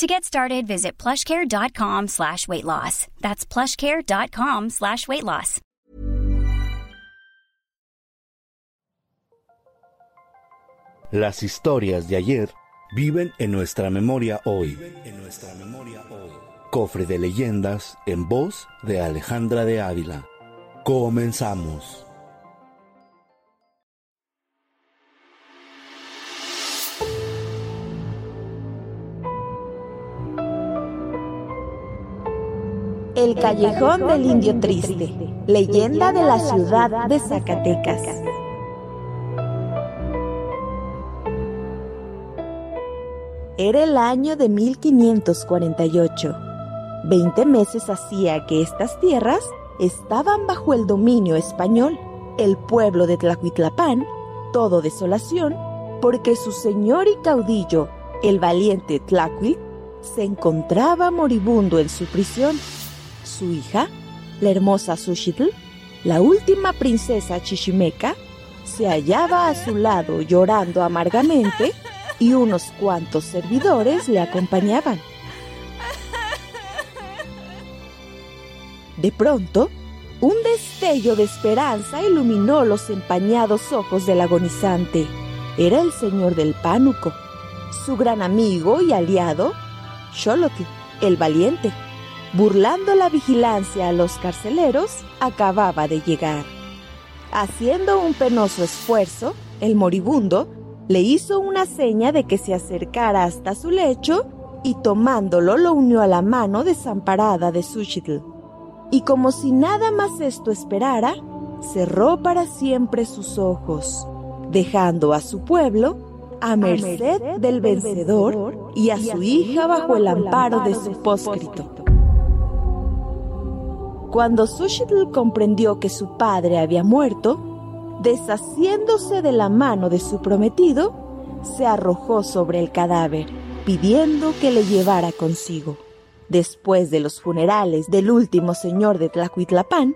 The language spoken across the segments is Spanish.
To get started, visit plushcare.com slash weight loss. That's plushcare.com slash weight loss. Las historias de ayer viven en nuestra memoria hoy. En nuestra memoria hoy. Cofre de leyendas en voz de Alejandra de Ávila. Comenzamos. El Callejón del Indio Triste, leyenda de la ciudad de Zacatecas. Era el año de 1548. Veinte meses hacía que estas tierras estaban bajo el dominio español. El pueblo de Tlahuitlapán, todo desolación, porque su señor y caudillo, el valiente Tlahuil, se encontraba moribundo en su prisión. Su hija, la hermosa Sushitl, la última princesa chichimeca, se hallaba a su lado llorando amargamente y unos cuantos servidores le acompañaban. De pronto, un destello de esperanza iluminó los empañados ojos del agonizante. Era el señor del pánuco, su gran amigo y aliado, Xolotl, el valiente. Burlando la vigilancia a los carceleros, acababa de llegar. Haciendo un penoso esfuerzo, el moribundo le hizo una seña de que se acercara hasta su lecho y tomándolo lo unió a la mano desamparada de Sushitl y como si nada más esto esperara, cerró para siempre sus ojos, dejando a su pueblo a merced del vencedor y a su hija bajo el amparo de su póscrito. Cuando Sushitl comprendió que su padre había muerto, deshaciéndose de la mano de su prometido, se arrojó sobre el cadáver, pidiendo que le llevara consigo. Después de los funerales del último señor de Tlacuitlapán,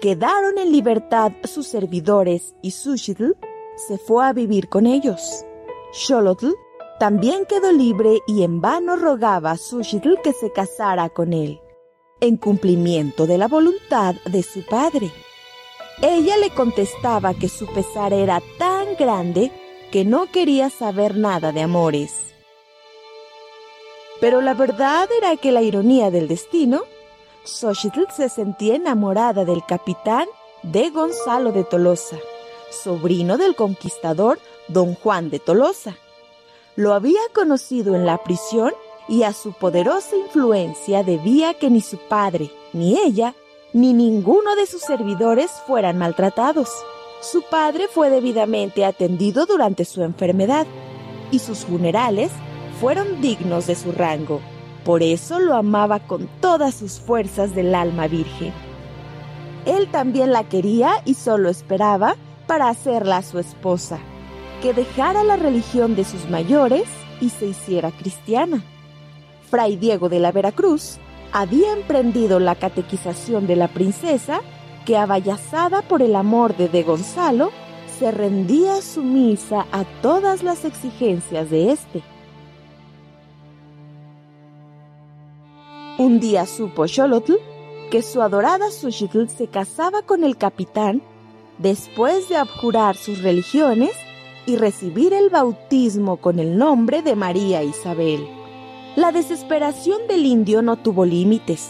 quedaron en libertad sus servidores y Sushitl se fue a vivir con ellos. Xolotl también quedó libre y en vano rogaba a Sushitl que se casara con él, en cumplimiento de la voluntad de su padre. Ella le contestaba que su pesar era tan grande que no quería saber nada de amores. Pero la verdad era que la ironía del destino, Xochitl se sentía enamorada del capitán de Gonzalo de Tolosa, sobrino del conquistador don Juan de Tolosa. Lo había conocido en la prisión y a su poderosa influencia debía que ni su padre, ni ella, ni ninguno de sus servidores fueran maltratados. Su padre fue debidamente atendido durante su enfermedad y sus funerales fueron dignos de su rango. Por eso lo amaba con todas sus fuerzas del alma virgen. Él también la quería y solo esperaba para hacerla su esposa, que dejara la religión de sus mayores y se hiciera cristiana. Fray Diego de la Veracruz había emprendido la catequización de la princesa que, abayazada por el amor de De Gonzalo, se rendía sumisa a todas las exigencias de éste. Un día supo Xolotl que su adorada Sushitl se casaba con el capitán después de abjurar sus religiones y recibir el bautismo con el nombre de María Isabel. La desesperación del indio no tuvo límites.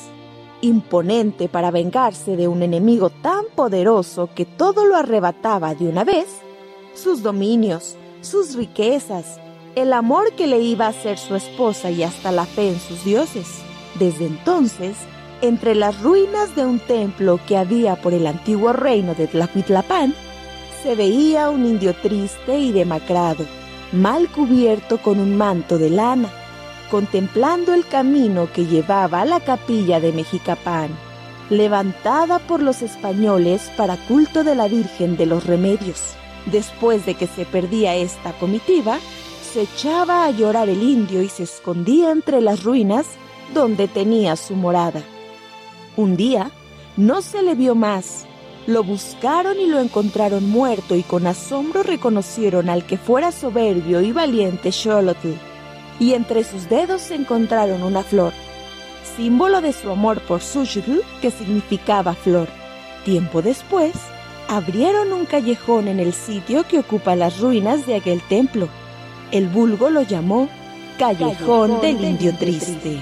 Imponente para vengarse de un enemigo tan poderoso que todo lo arrebataba de una vez, sus dominios, sus riquezas, el amor que le iba a ser su esposa y hasta la fe en sus dioses. Desde entonces, entre las ruinas de un templo que había por el antiguo reino de Tlacuitlapán, se veía un indio triste y demacrado, mal cubierto con un manto de lana, contemplando el camino que llevaba a la capilla de Mexicapán. levantada por los españoles para culto de la Virgen de los Remedios. Después de que se perdía esta comitiva, se echaba a llorar el indio y se escondía entre las ruinas donde tenía su morada. Un día no se le vio más. Lo buscaron y lo encontraron muerto y con asombro reconocieron al que fuera soberbio y valiente Xolotl. Y entre sus dedos se encontraron una flor, símbolo de su amor por Xuchitl, que significaba flor. Tiempo después, abrieron un callejón en el sitio que ocupa las ruinas de aquel templo. El vulgo lo llamó Callejón, del Indio Triste.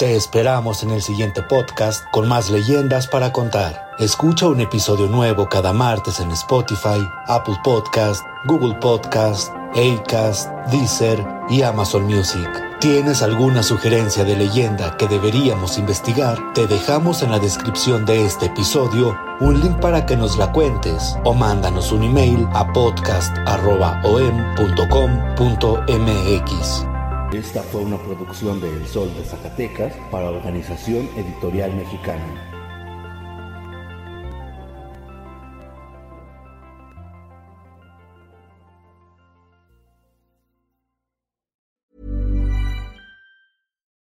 Te esperamos en el siguiente podcast con más leyendas para contar. Escucha un episodio nuevo cada martes en Spotify, Apple Podcast, Google Podcast, Acast, Deezer y Amazon Music. ¿Tienes alguna sugerencia de leyenda que deberíamos investigar? Te dejamos en la descripción de este episodio un link para que nos la cuentes o mándanos un email a podcast.om.com.mx. Esta fue una producción de El Sol de Zacatecas para Organización Editorial Mexicana.